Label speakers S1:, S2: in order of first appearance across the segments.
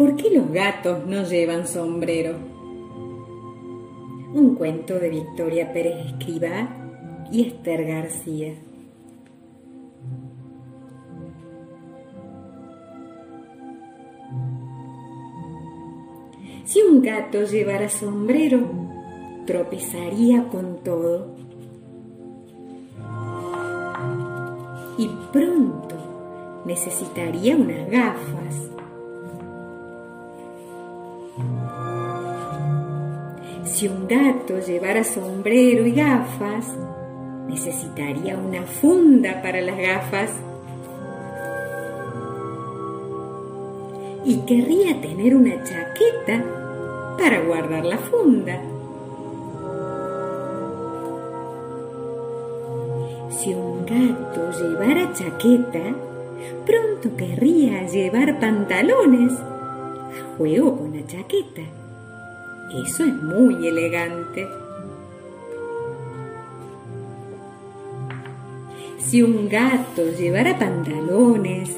S1: ¿Por qué los gatos no llevan sombrero? Un cuento de Victoria Pérez Escribá y Esther García. Si un gato llevara sombrero, tropezaría con todo. Y pronto necesitaría unas gafas. Si un gato llevara sombrero y gafas, necesitaría una funda para las gafas. Y querría tener una chaqueta para guardar la funda. Si un gato llevara chaqueta, pronto querría llevar pantalones juego con la chaqueta. Eso es muy elegante. Si un gato llevara pantalones,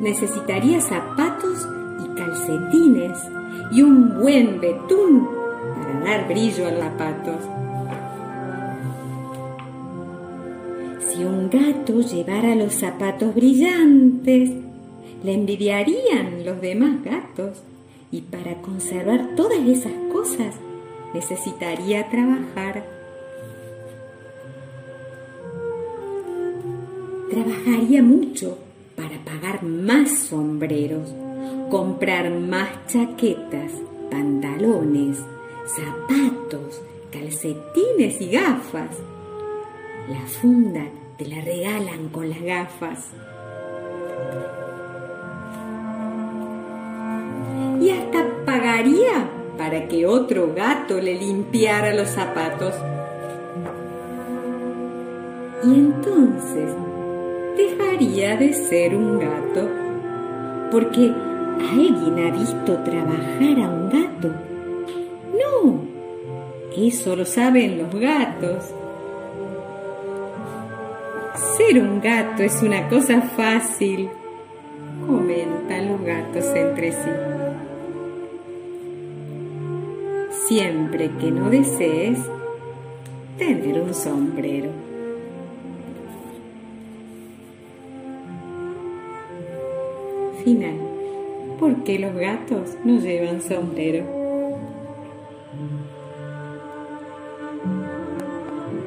S1: necesitaría zapatos y calcetines y un buen betún para dar brillo a los zapatos. Si un gato llevara los zapatos brillantes, le envidiarían los demás gatos y para conservar todas esas cosas necesitaría trabajar. Trabajaría mucho para pagar más sombreros, comprar más chaquetas, pantalones, zapatos, calcetines y gafas. La funda te la regalan con las gafas. Y hasta pagaría para que otro gato le limpiara los zapatos. Y entonces dejaría de ser un gato, porque ¿alguien ha visto trabajar a un gato? No, eso lo saben los gatos. Ser un gato es una cosa fácil, comentan los gatos entre sí. Siempre que no desees tener un sombrero. Final. ¿Por qué los gatos no llevan sombrero?